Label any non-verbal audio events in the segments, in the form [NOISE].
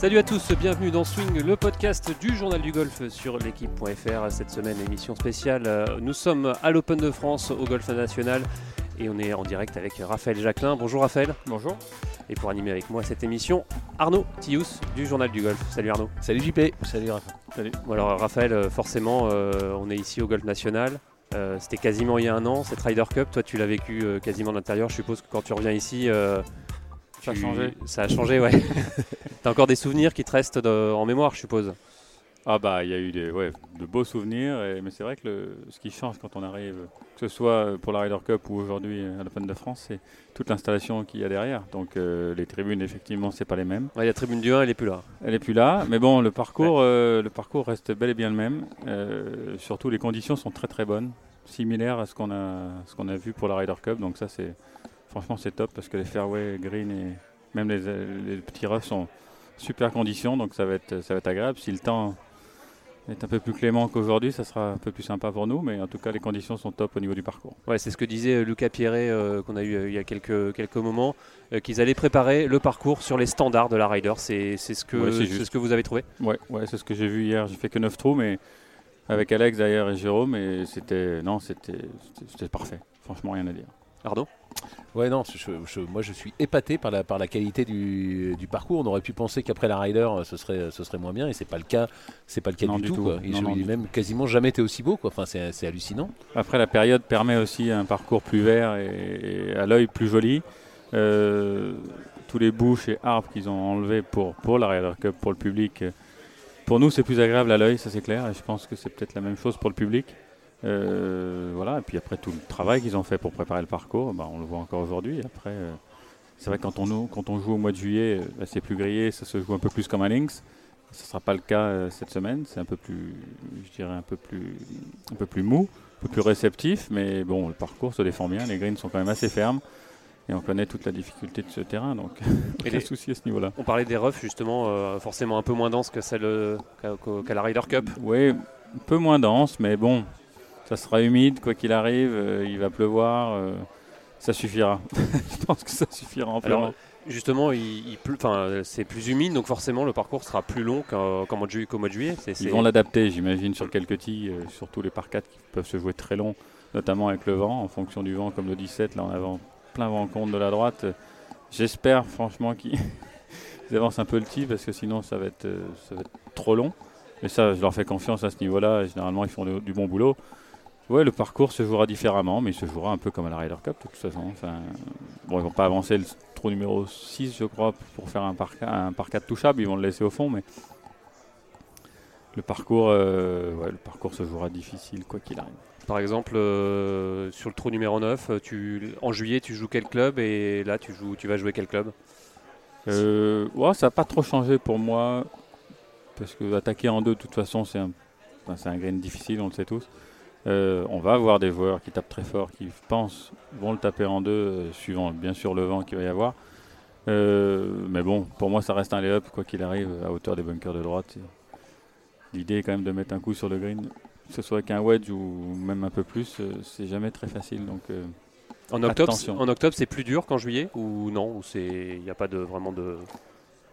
Salut à tous, bienvenue dans Swing, le podcast du journal du golf sur l'équipe.fr. Cette semaine, émission spéciale. Euh, nous sommes à l'Open de France, au Golf National, et on est en direct avec Raphaël Jacquelin. Bonjour Raphaël. Bonjour. Et pour animer avec moi cette émission, Arnaud Tius du journal du golf. Salut Arnaud. Salut JP. Salut Raphaël. Salut. Bon alors Raphaël, euh, forcément, euh, on est ici au Golf National. C'était quasiment il y a un an, cette Ryder Cup. Toi, tu l'as vécu quasiment de l'intérieur. Je suppose que quand tu reviens ici, ça a changé. Ça a changé, ouais. [LAUGHS] T'as encore des souvenirs qui te restent en mémoire, je suppose? Ah bah, il y a eu des, ouais, de beaux souvenirs, mais c'est vrai que le, ce qui change quand on arrive, que ce soit pour la Ryder Cup ou aujourd'hui à l'Open de France, c'est toute l'installation qu'il y a derrière. Donc euh, les tribunes, effectivement, c'est pas les mêmes. Ouais, la tribune du 1, elle est plus là. Elle est plus là, mais bon, le parcours, euh, le parcours reste bel et bien le même. Euh, surtout, les conditions sont très très bonnes, similaires à ce qu'on a, ce qu'on a vu pour la Ryder Cup. Donc ça, c'est Franchement, c'est top parce que les fairways, green et même les, petits roughs sont super conditions, donc ça va être, ça va être agréable. Si le temps est un peu plus clément qu'aujourd'hui, ça sera un peu plus sympa pour nous, mais en tout cas, les conditions sont top au niveau du parcours. Ouais, c'est ce que disait euh, Lucas Pierret euh, qu'on a eu euh, il y a quelques, quelques moments, qu'ils allaient préparer le parcours sur les standards de la Ryder. C'est ce, que, c'est ce que vous avez trouvé? Ouais, ouais c'est ce que j'ai vu hier. J'ai fait que 9 trous, mais avec Alex d'ailleurs et Jérôme, et c'était non, c'était parfait. Franchement, rien à dire. Pardon Ouais, non, moi je suis épaté par la, par la qualité du, parcours. On aurait pu penser qu'après la Ryder, ce serait, ce serait moins bien, et c'est pas le cas. C'est pas le cas du, tout. Il, n'a même quasiment jamais été aussi beau. Quoi. Enfin, c'est hallucinant. Après, la période permet aussi un parcours plus vert et, à l'œil plus joli. Euh, tous les bouches et arbres qu'ils ont enlevés pour, pour la Ryder Cup, pour le public. Pour nous, c'est plus agréable à l'œil, ça c'est clair. Et je pense que c'est peut-être la même chose pour le public. Euh, voilà, et puis après tout le travail qu'ils ont fait pour préparer le parcours, bah, on le voit encore aujourd'hui. Après, euh, c'est vrai que quand on, quand on joue au mois de juillet, bah, c'est plus grillé, ça se joue un peu plus comme un links. Ce ne sera pas le cas euh, cette semaine, c'est un peu plus, je dirais un peu plus, un peu plus mou, un peu plus réceptif, mais bon, le parcours se défend bien, les greens sont quand même assez fermes. Et on connaît toute la difficulté de ce terrain, donc [LAUGHS] a les soucis à ce niveau-là. On parlait des roughs, justement, forcément un peu moins denses que celle qu'à la Ryder Cup. Oui, un peu moins dense, mais bon, ça sera humide, quoi qu'il arrive, euh, il va pleuvoir, euh, ça suffira. [LAUGHS] je pense que ça suffira amplement. justement, il, c'est plus humide, donc forcément le parcours sera plus long qu'au mois, mois, de juillet. Ils vont l'adapter, j'imagine, sur quelques tis, euh, surtout les par 4 qui peuvent se jouer très long, notamment avec le vent, en fonction du vent, comme le 17, là en avant plein vent compte de la droite. J'espère franchement qu'ils [LAUGHS] avancent un peu le tee, parce que sinon ça va être, ça va être trop long. Et ça, je leur fais confiance à ce niveau-là. Généralement, ils font du bon boulot. Ouais, le parcours se jouera différemment, mais il se jouera un peu comme à la Ryder Cup de toute façon. Enfin, bon, ils vont pas avancer le trou numéro 6, je crois, pour faire un par, un par 4 touchable, ils vont le laisser au fond, mais le parcours, euh, ouais, le parcours se jouera difficile quoi qu'il arrive. Par exemple, euh, sur le trou numéro 9, tu, en juillet, tu joues quel club et là, tu, joues, tu vas jouer quel club? Euh, ouais, Ça n'a pas trop changé pour moi, parce que attaquer en deux, de toute façon, c'est un, un green difficile, on le sait tous. Euh, on va avoir des joueurs qui tapent très fort, qui pensent vont le taper en deux, euh, suivant bien sûr le vent qu'il va y avoir. Euh, mais bon, pour moi, ça reste un lay-up, quoi qu'il arrive, à hauteur des bunkers de droite. L'idée est quand même de mettre un coup sur le green, que ce soit avec un wedge ou même un peu plus, c'est jamais très facile. Donc, en octobre, en octobre, c'est plus dur qu'en juillet ou non il n'y a pas de vraiment de.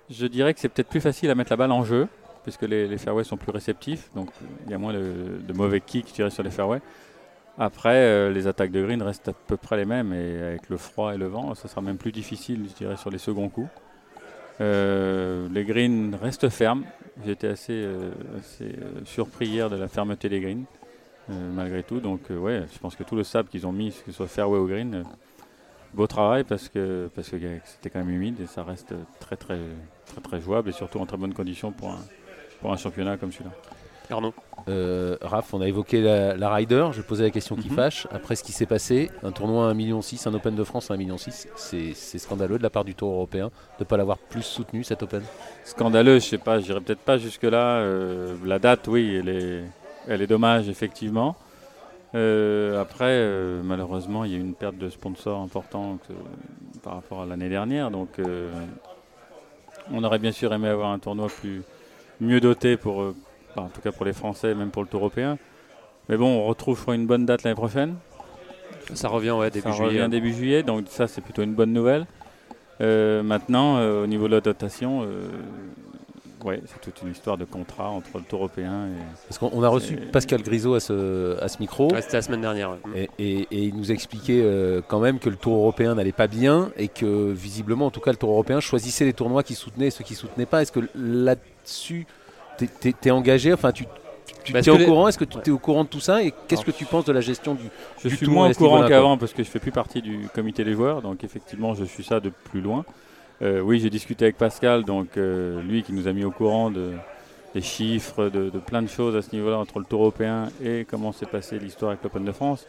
Je dirais que c'est peut-être plus facile à mettre la balle en jeu puisque les, fairways sont plus réceptifs, donc il y a moins de, mauvais kicks tirés sur les fairways. Après, euh, les attaques de green restent à peu près les mêmes, et avec le froid et le vent, ça sera même plus difficile, je dirais, sur les seconds coups. Euh, les greens restent fermes. Été assez, euh, surpris hier de la fermeté des greens, malgré tout. Donc, ouais, je pense que tout le sable qu'ils ont mis, que ce soit fairway ou green, beau travail parce que c'était quand même humide et ça reste très très très très jouable et surtout en très bonne condition pour un, pour un championnat comme celui-là. Arnaud euh, Raph, on a évoqué la, Ryder, je posais la question qui mhm. fâche. Après ce qui s'est passé, un tournoi à 1,6 million, un Open de France à 1,6 million, c'est scandaleux de la part du Tour européen de ne pas l'avoir plus soutenu cet Open? Scandaleux, je sais pas, j'irai peut-être pas jusque-là. Euh, la date, oui, elle est, elle est dommage, effectivement. Euh, après, malheureusement, il y a une perte de sponsors importante par rapport à l'année dernière. Donc, on aurait bien sûr aimé avoir un tournoi plus, mieux doté pour, euh, en tout cas pour les Français, même pour le Tour européen. Mais bon, on retrouve une bonne date l'année prochaine. Ça revient ouais, début ça juillet. Revient début juillet, donc ça c'est plutôt une bonne nouvelle. Euh, maintenant, euh, au niveau de la dotation, ouais, c'est toute une histoire de contrat entre le Tour européen et. Parce qu'on a reçu Pascal Grisot à ce, à ce micro. C'était la semaine dernière. Et, et, il nous expliquait euh, quand même que le Tour européen n'allait pas bien et que visiblement, en tout cas, le Tour européen choisissait les tournois qui soutenaient et ceux qui soutenaient pas. Est-ce que là-dessus, tu es, engagé? Enfin, tu, tu es au courant? Est-ce que tu es au courant de tout ça? Et qu'est-ce que tu penses de la gestion du Je suis moins au courant qu'avant parce que je fais plus partie du comité des joueurs, donc effectivement, je suis ça de plus loin. Euh, oui, j'ai discuté avec Pascal, donc euh, lui qui nous a mis au courant de, des chiffres, de, plein de choses à ce niveau-là entre le Tour européen et comment s'est passée l'histoire avec l'Open de France.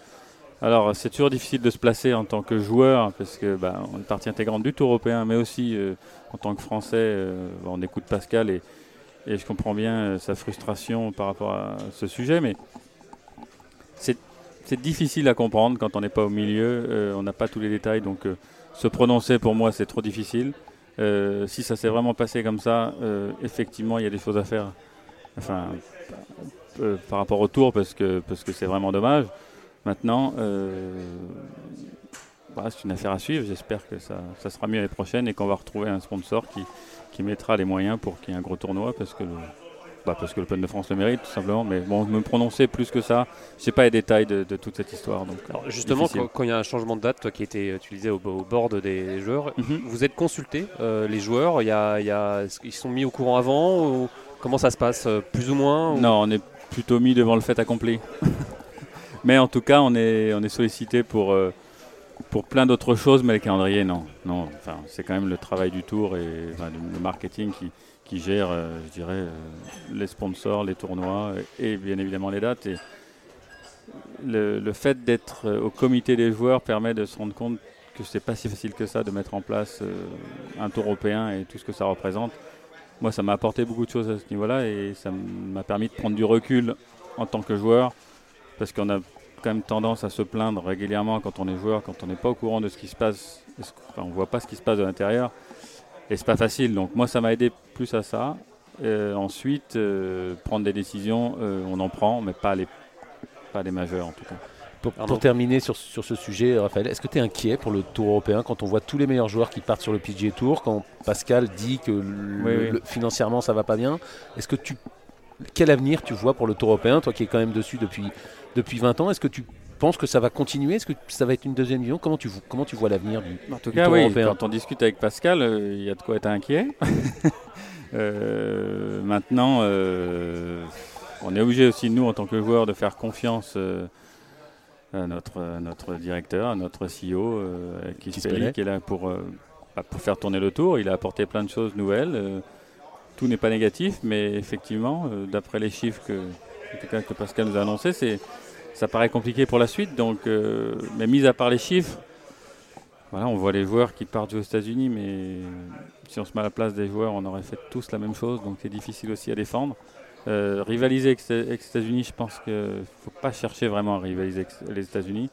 Alors, c'est toujours difficile de se placer en tant que joueur parce que bah, on est partie intégrante du Tour européen, mais aussi euh, en tant que Français, on écoute Pascal et, et je comprends bien sa frustration par rapport à ce sujet, mais c'est difficile à comprendre quand on n'est pas au milieu, on n'a pas tous les détails, donc se prononcer pour moi c'est trop difficile. Euh, si ça s'est vraiment passé comme ça, euh, effectivement il y a des choses à faire. Enfin, euh, par rapport au tour parce que parce que c'est vraiment dommage. Maintenant, c'est une affaire à suivre. J'espère que ça, sera mieux l'année prochaine et qu'on va retrouver un sponsor qui, qui mettra les moyens pour qu'il y ait un gros tournoi parce que bah, parce que l'Open de France le mérite, tout simplement. Mais bon, me prononcer plus que ça, je sais pas les détails de, toute cette histoire. Donc, justement, quand, il y a un changement de date, toi qui étais, disais, au, au board des joueurs, mhm. vous êtes consulté, euh, les joueurs, y a, y a, ils sont mis au courant avant ou Comment ça se passe euh, Plus ou moins Non, on est plutôt mis devant le fait accompli. [LAUGHS] mais en tout cas, on est, on est sollicité pour. Euh, pour plein d'autres choses, mais le calendrier, non. non enfin, c'est quand même le travail du tour et le marketing qui, qui gère, euh, je dirais, euh, les sponsors, les tournois et bien évidemment les dates. Le, fait d'être euh, au comité des joueurs permet de se rendre compte que c'est pas si facile que ça de mettre en place un tour européen et tout ce que ça représente. Moi, ça m'a apporté beaucoup de choses à ce niveau-là et ça m'a permis de prendre du recul en tant que joueur parce qu'on a quand même tendance à se plaindre régulièrement quand on est joueur, quand on n'est pas au courant de ce qui se passe, on ne voit pas ce qui se passe de l'intérieur. Et c'est pas facile. Donc moi, ça m'a aidé plus à ça. Euh, ensuite, euh, prendre des décisions, euh, on en prend, mais pas les, pas les majeures en tout cas. Pour, terminer sur, sur, ce sujet, Raphaël, est-ce que tu es inquiet pour le Tour européen quand on voit tous les meilleurs joueurs qui partent sur le PGA Tour, quand Pascal dit que financièrement ça va pas bien? Est-ce que tu quel avenir tu vois pour le Tour européen, toi qui es quand même dessus depuis, depuis 20 ans? Est-ce que tu penses que ça va continuer? Est-ce que ça va être une deuxième vision? Comment tu, comment tu vois l'avenir du, en tout cas, oui, Quand on discute avec Pascal, euh, il y a de quoi être inquiet. [LAUGHS] Euh, maintenant, euh, on est obligé aussi, nous, en tant que joueurs, de faire confiance à notre, notre directeur, à notre CEO, qui, est là pour, bah, pour faire tourner le tour. Il a apporté plein de choses nouvelles. tout n'est pas négatif, mais effectivement, d'après les chiffres que, que Pascal nous a annoncés, c'est ça paraît compliqué pour la suite. Donc, euh, mais mis à part les chiffres, voilà, on voit les joueurs qui partent aux États-Unis, mais si on se met à la place des joueurs, on aurait fait tous la même chose, donc c'est difficile aussi à défendre. Euh, rivaliser avec, les États-Unis, je pense qu'il ne faut pas chercher vraiment à rivaliser avec les États-Unis.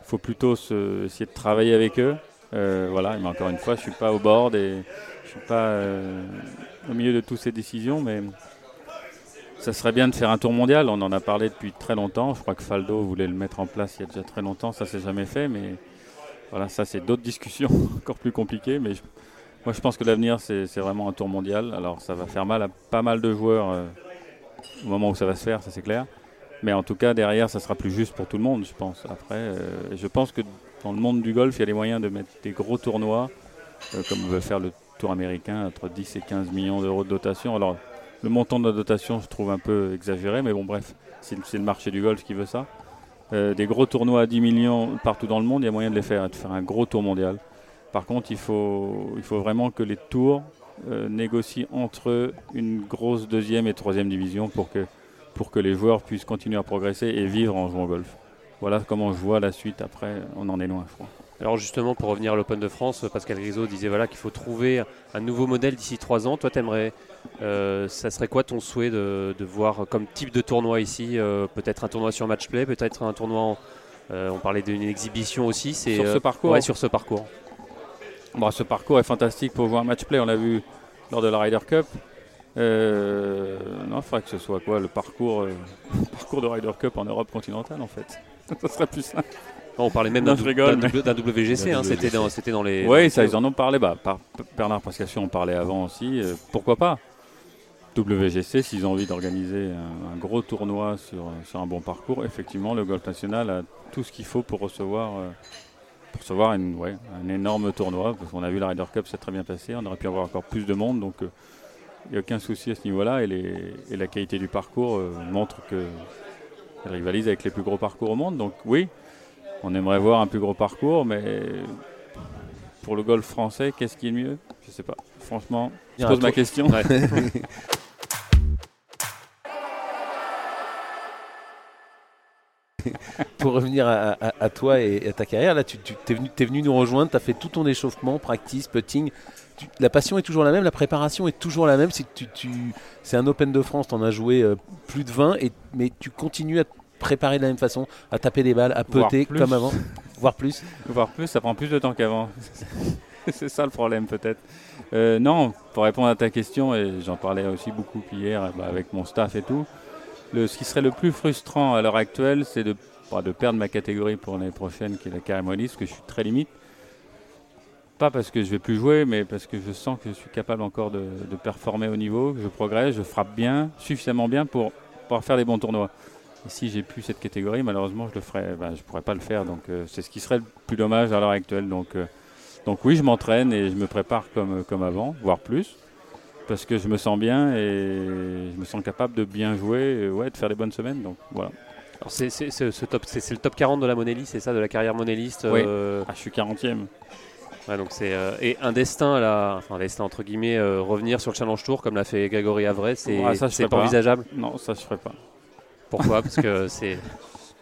Il faut plutôt essayer de travailler avec eux. Euh, voilà, mais encore une fois, je ne suis pas au board et je ne suis pas au milieu de toutes ces décisions, mais ça serait bien de faire un tour mondial. On en a parlé depuis très longtemps. Je crois que Faldo voulait le mettre en place il y a déjà très longtemps. Ça s'est jamais fait, mais voilà, ça c'est d'autres [LAUGHS] discussions encore plus compliquées. Mais moi, je pense que l'avenir c'est vraiment un tour mondial. Alors, ça va faire mal à pas mal de joueurs euh, au moment où ça va se faire, ça c'est clair. Mais en tout cas, derrière, ça sera plus juste pour tout le monde, je pense. Après, euh, je pense que dans le monde du golf, il y a les moyens de mettre des gros tournois, euh, comme veut faire le Tour américain, entre 10 et 15 millions d'euros de dotation. Alors, le montant de la dotation, je trouve un peu exagéré, mais bon, bref, c'est le marché du golf qui veut ça. Euh, des gros tournois à 10 millions partout dans le monde, il y a moyen de les faire, de faire un gros tour mondial. Par contre, il faut, il faut vraiment que les tours euh, négocient entre eux une grosse deuxième et troisième division pour que, pour que les joueurs puissent continuer à progresser et vivre en jouant au golf. Voilà comment je vois la suite après, on en est loin, je crois. Alors justement, pour revenir à l'Open de France, Pascal Grisot disait voilà qu'il faut trouver un nouveau modèle d'ici trois ans. Toi, t'aimerais, euh, ça serait quoi ton souhait de, voir comme type de tournoi ici euh, Peut-être un tournoi sur match play, peut-être un tournoi. Euh, on parlait d'une exhibition aussi. C'est sur ce parcours. Ouais, sur ce parcours. Bon, ce parcours est fantastique pour jouer un match play. On l'a vu lors de la Ryder Cup. non, il faudrait que ce soit quoi le parcours, [LAUGHS] parcours de Ryder Cup en Europe continentale en fait. [LAUGHS] ça serait plus simple. On parlait même d'un WGC, hein, c'était dans, dans, les. Oui, ça, ils en ont parlé. Bah, par Bernard Pascation, on parlait avant aussi. Euh, pourquoi pas? WGC, s'ils ont envie d'organiser un, gros tournoi sur, sur, un bon parcours, effectivement, le Golf National a tout ce qu'il faut pour recevoir, pour recevoir une, ouais, un énorme tournoi. Parce qu'on a vu la Ryder Cup, c'est très bien passé. On aurait pu avoir encore plus de monde. Donc, il n'y a aucun souci à ce niveau-là. Et, et, la qualité du parcours montre que rivalise avec les plus gros parcours au monde. Donc oui, on aimerait voir un plus gros parcours, mais pour le golf français, qu'est-ce qui est mieux? Je sais pas. Franchement, je pose ma question. [LAUGHS] pour revenir à, toi et à ta carrière, là, tu, es, venu, es, venu, nous rejoindre, tu as fait tout ton échauffement, practice, putting. la passion est toujours la même, la préparation est toujours la même. Si tu, c'est un Open de France, tu en as joué euh, plus de 20, et, mais tu continues à préparer de la même façon, à taper des balles, à putter comme avant, [LAUGHS] voire plus. Voire plus, ça prend plus de temps qu'avant. [LAUGHS] c'est ça le problème peut-être. Euh, non, pour répondre à ta question, et j'en parlais aussi beaucoup hier bah, avec mon staff et tout, le, ce qui serait le plus frustrant à l'heure actuelle, c'est de, bah, de perdre ma catégorie pour l'année prochaine, qui est la carrière parce que je suis très limite. Pas parce que je vais plus jouer, mais parce que je sens que je suis capable encore de, de performer au niveau, que je progresse, je frappe bien, suffisamment bien pour pouvoir faire des bons tournois. Si j'ai plus cette catégorie, malheureusement, je le ferai, ben, je pourrais pas le faire. Donc euh, c'est ce qui serait le plus dommage à l'heure actuelle. Donc, euh, donc oui, je m'entraîne et je me prépare comme, comme avant, voire plus, parce que je me sens bien et je me sens capable de bien jouer, et, ouais, de faire des bonnes semaines. Donc voilà. Alors c'est, ce top, c'est, le top 40 de la Monelli, c'est ça, de la carrière monéliste Oui. Euh, ah, je suis 40e. donc c'est et un destin là, enfin un destin entre guillemets, revenir sur le Challenge Tour comme l'a fait Grégory Avray, c'est, c'est pas envisageable? Non, ça je ferai pas. Pourquoi? Parce que c'est.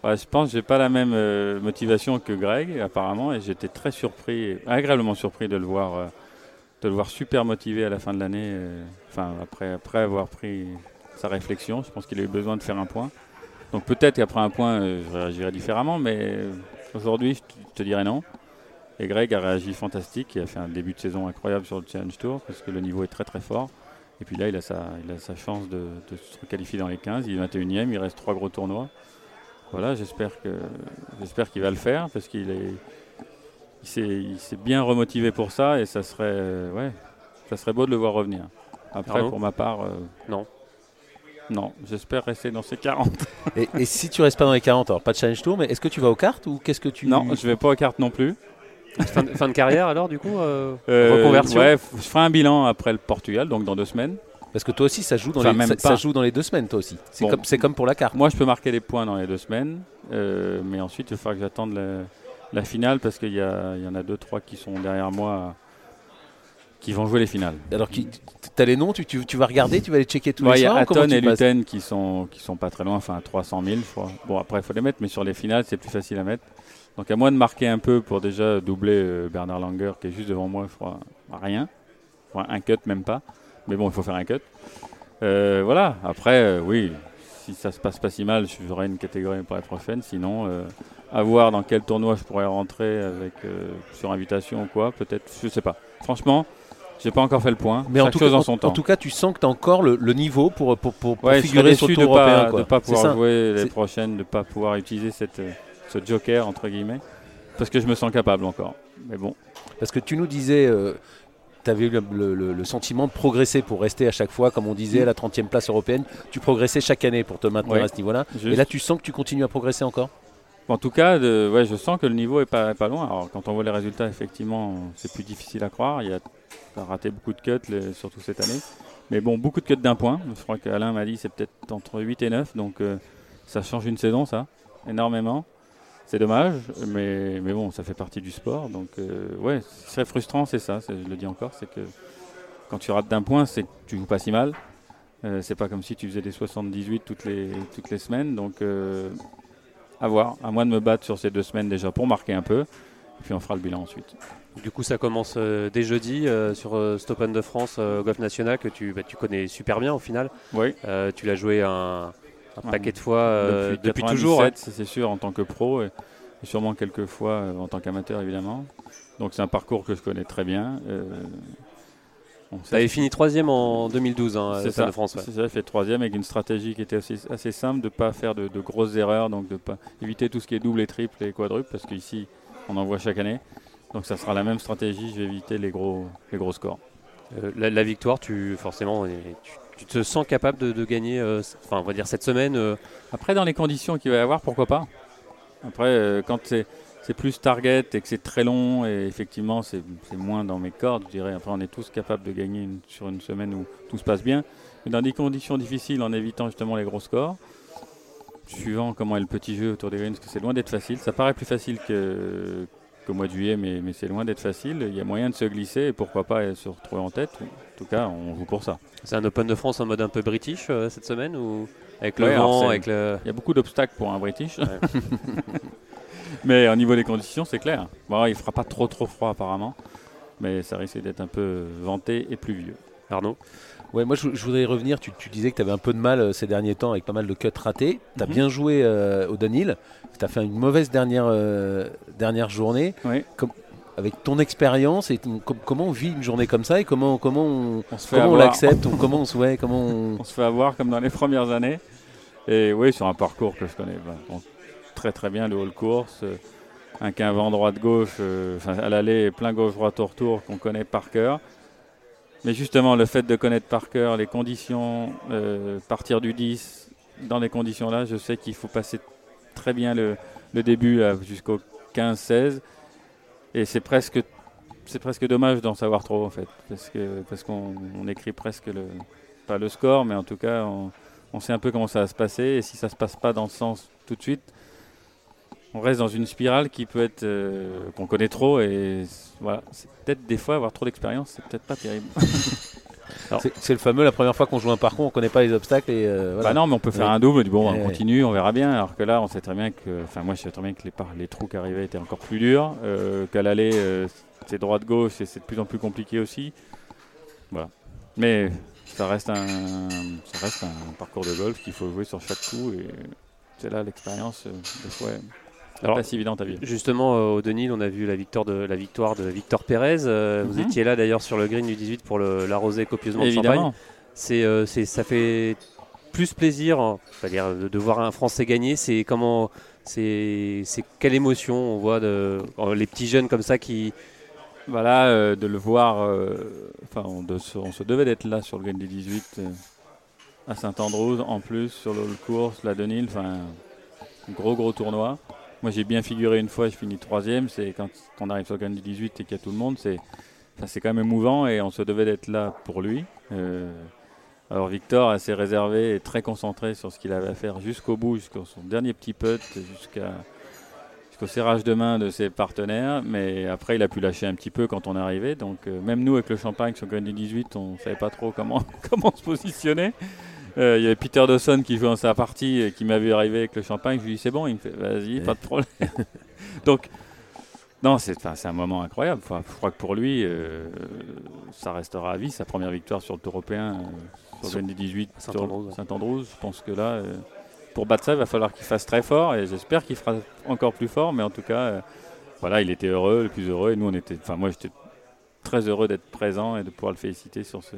je pense que j'ai pas la même euh, motivation que Greg apparemment et j'étais très surpris, agréablement surpris de le voir, euh, de le voir super motivé à la fin de l'année. Euh, enfin après, après avoir pris sa réflexion, je pense qu'il a eu besoin de faire un point. Donc peut-être qu'après un point, je réagirais différemment, mais aujourd'hui, je te dirais non. Et Greg a réagi fantastique, il a fait un début de saison incroyable sur le Challenge Tour parce que le niveau est très très fort. Et puis là, il a sa, il a sa chance de, se qualifier dans les 15. Il est 21e, il reste trois gros tournois. Voilà, j'espère que j'espère qu'il va le faire parce qu'il est il s'est bien remotivé pour ça et ça serait ouais, ça serait beau de le voir revenir. Après, pour ma part, euh, non. Non, j'espère rester dans ces 40. et, si tu restes pas dans les 40, alors pas de challenge tour, mais est-ce que tu vas aux cartes ou qu'est-ce que tu Non, je vais pas aux cartes non plus. Fin de, carrière alors du coup euh, euh, Reconversion Ouais, je ferai un bilan après le Portugal, donc dans deux semaines. Parce que toi aussi, ça joue dans, les, ça, joue dans les deux semaines, toi aussi. C'est comme, comme, pour la carte. Moi, je peux marquer les points dans les deux semaines, euh, mais ensuite, il va falloir que j'attende la, finale parce qu'il y, y, en a deux, trois qui sont derrière moi qui vont jouer les finales. Alors, tu as les noms, tu, tu, vas regarder, tu vas les checker tous les soirs Il y a Aton et Luten qui sont, qui sont pas très loin, enfin 300 000, je crois. Bon, après, il faut les mettre, mais sur les finales, c'est plus facile à mettre. Donc à moi de marquer un peu pour déjà doubler euh, Bernard Langer qui est juste devant moi, je crois, rien. un cut même pas. Mais bon, il faut faire un cut. Euh, voilà, après, euh, oui, si ça se passe pas si mal, j'aurai une catégorie pour la prochaine. Sinon, à voir dans quel tournoi je pourrais rentrer avec sur invitation ou quoi, peut-être, je sais pas. Franchement, j'ai pas encore fait le point. Mais en tout, cas, son en, tout, cas, tu sens que tu as encore le, niveau pour, pour, pour, figurer sur le tour européen. De ne pas pouvoir jouer les prochaines, de ne pas pouvoir utiliser cette joker, entre guillemets, parce que je me sens capable encore. Mais bon. Parce que tu nous disais, euh, tu avais eu le, sentiment de progresser pour rester à chaque fois, comme on disait, à la 30e place européenne. Tu progressais chaque année pour te maintenir à ce niveau-là. Et là, tu sens que tu continues à progresser encore? En tout cas, de, ouais, je sens que le niveau est pas, pas loin. Alors, quand on voit les résultats, effectivement, c'est plus difficile à croire. Il y a, raté beaucoup de cuts, surtout cette année. Mais bon, beaucoup de cuts d'un point. Je crois qu'Alain m'a dit c'est peut-être entre 8 et 9. Donc, euh, ça change une saison, ça, énormément. C'est dommage, mais, mais bon, ça fait partie du sport. Donc, euh, ouais, ce qui serait frustrant, c'est ça, je le dis encore, c'est que quand tu rates d'un point, c'est que tu joues pas si mal. Euh, c'est pas comme si tu faisais des 78 toutes les, toutes les semaines. Donc, euh, à voir. À moins de me battre sur ces deux semaines déjà pour marquer un peu. Et puis on fera le bilan ensuite. Du coup, ça commence dès jeudi sur Stop de France Golf National que tu, bah, tu connais super bien au final. Oui. tu l'as joué un, un paquet de fois euh, depuis, toujours. C'est sûr, en tant que pro et, sûrement quelques fois euh, en tant qu'amateur évidemment. Donc c'est un parcours que je connais très bien. Euh, ça avait fini troisième en 2012 hein, c'est ça, de France. C'est ça, j'ai fait troisième avec une stratégie qui était assez, assez simple de ne pas faire de, grosses erreurs, donc de pas éviter tout ce qui est double et triple et quadruple, parce qu'ici on en voit chaque année. Donc ça sera la même stratégie, je vais éviter les gros, les gros scores. la, victoire, tu forcément, tu te sens capable de, gagner, enfin on va dire cette semaine Après, dans les conditions qu'il va y avoir, pourquoi pas? Après, quand c'est plus target et que c'est très long et effectivement c'est moins dans mes cordes, je dirais. Après, on est tous capables de gagner sur une semaine où tout se passe bien. Mais dans des conditions difficiles, en évitant justement les gros scores, suivant comment est le petit jeu autour des greens, parce que c'est loin d'être facile. Ça paraît plus facile que, qu'au mois de juillet, mais, mais c'est loin d'être facile. Il y a moyen de se glisser et pourquoi pas se retrouver en tête. En tout cas, on joue pour ça. C'est un Open de France en mode un peu british euh, cette semaine ou avec le vent, avec le... Il y a beaucoup d'obstacles pour un british. [LAUGHS] mais au niveau des conditions, c'est clair. Bon, il fera pas trop trop froid apparemment, mais ça risque d'être un peu venté et pluvieux. Arnaud Ouais, moi je, voudrais revenir. Tu, disais que tu avais un peu de mal euh, ces derniers temps avec pas mal de cuts ratés. Tu as mhm. bien joué euh, au Danil. Tu as fait une mauvaise dernière, euh, dernière journée. avec ton expérience et comment on vit une journée comme ça et comment, comment on, on, l'accepte [LAUGHS] comment on se comment on... se fait avoir comme dans les premières années. Et oui, sur un parcours que je connais bah, très très bien, le hall course. un quin vent droite-gauche, à l'aller, plein gauche-droite au retour qu'on connaît par cœur. Mais justement, le fait de connaître par cœur les conditions, euh, partir du 10, dans les conditions-là, je sais qu'il faut passer très bien le, début jusqu'au 15-16. Et c'est presque, c'est presque dommage d'en savoir trop, en fait. Parce, que, parce qu'on écrit presque le, pas le score, mais en tout cas, on, on sait un peu comment ça va se passer. Et si ça ne se passe pas dans le sens tout de suite, on reste dans une spirale qui peut être euh, qu'on connaît trop et voilà, c'est peut-être des fois avoir trop d'expérience, c'est peut-être pas terrible. [LAUGHS] c'est le fameux la première fois qu'on joue un parcours, on connaît pas les obstacles et euh, Bah non, mais on peut faire un double, du bon, on continue, on verra bien. Alors que là, on sait très bien que, enfin moi, je sais très bien que les, les trous qui arrivaient étaient encore plus durs, euh, qu'à l'aller, c'est droite gauche et c'est de plus en plus compliqué aussi. Voilà. Mais ça reste un, ça reste un parcours de golf qu'il faut jouer sur chaque coup et c'est là l'expérience des fois. Alors, pas si évident à vivre. Justement, euh, au Denil, on a vu la victoire de, la victoire de Victor Pérez. Euh, vous mhm. étiez là d'ailleurs sur le green du 18 pour l'arroser copieusement de champagne. Euh, ça fait plus plaisir hein, dire, de, voir un Français gagner. C'est comment, c'est, quelle émotion on voit de, les petits jeunes comme ça qui. Voilà, de le voir. Enfin, on, on, se devait d'être là sur le green du 18 à Saint-Andrews en plus sur le course, la Denil. Enfin, gros gros tournoi. Moi, j'ai bien figuré une fois, je finis troisième. C'est quand on arrive sur le du 18 et qu'il y a tout le monde, c'est quand même émouvant et on se devait d'être là pour lui. Euh, alors Victor assez réservé et très concentré sur ce qu'il avait à faire jusqu'au bout, jusqu'au son dernier petit putt, jusqu'à jusqu'au serrage de main de ses partenaires. Mais après, il a pu lâcher un petit peu quand on est arrivé. Donc euh, même nous avec le champagne sur le du 18, on savait pas trop comment [LAUGHS] comment se positionner. Euh, il y avait Peter Dawson qui jouait dans sa partie et qui m'avait arrivé avec le champagne. Je lui dis c'est bon, il me fait vas-y, pas de problème. [LAUGHS] Donc, non, c'est un moment incroyable. Enfin, je crois que pour lui, euh, ça restera à vie. Sa première victoire sur le Tour européen, euh, sur le 18 Saint-Andrews. je pense que là, pour battre ça, il va falloir qu'il fasse très fort et j'espère qu'il fera encore plus fort. Mais en tout cas, voilà, il était heureux, le plus heureux. Et nous, on était, enfin, moi, j'étais très heureux d'être présent et de pouvoir le féliciter sur ce,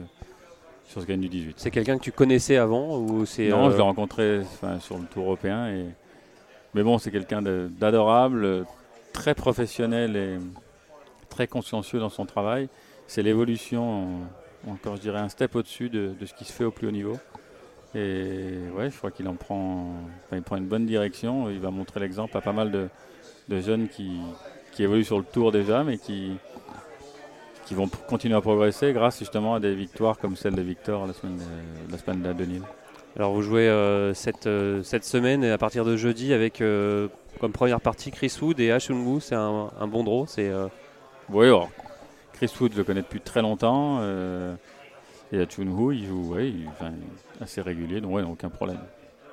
sur ce gagne du 18. C'est quelqu'un que tu connaissais avant ou c'est Non, je euh, l'ai rencontré sur le Tour européen. Et... Mais bon, c'est quelqu'un d'adorable, très professionnel et très consciencieux dans son travail. C'est l'évolution, encore je dirais, un step au-dessus de, ce qui se fait au plus haut niveau. Et ouais, je crois qu'il en prend, il prend une bonne direction. Il va montrer l'exemple à pas mal de, de jeunes qui, qui évoluent sur le tour déjà, mais qui, qui vont continuer à progresser grâce justement à des victoires comme celle de Victor la semaine, de, la semaine de. Alors vous jouez euh, cette, euh, cette semaine et à partir de jeudi avec euh, comme première partie Chris Wood et Ashun c'est un, bon draw. C'est, Oui, alors, Chris Wood je le connais depuis très longtemps et Ashun il joue ouais, assez régulier, donc ouais, aucun problème.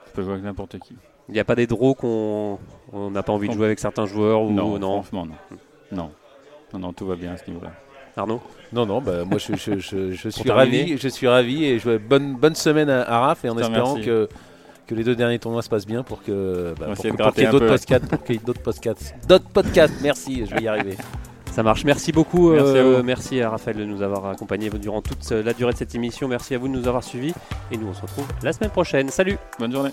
Je peux jouer avec n'importe qui. Il n'y a pas des draws qu'on n'a pas envie de jouer avec certains joueurs ou non, non? Franchement non. non. Non, non, tout va bien à ce niveau-là. Arnaud Non, non, bah, moi je, suis ravi, je suis ravi et je bonne, bonne semaine à, Raph et en espérant que, que les deux derniers tournois se passent bien pour que bah, qu'il y ait d'autres podcasts, d'autres podcasts, d'autres podcasts. Merci, je vais y arriver. Ça marche. Merci beaucoup. Merci, à merci, à Raphaël de nous avoir accompagnés durant toute la durée de cette émission. Merci à vous de nous avoir suivis. Et nous, on se retrouve la semaine prochaine. Salut Bonne journée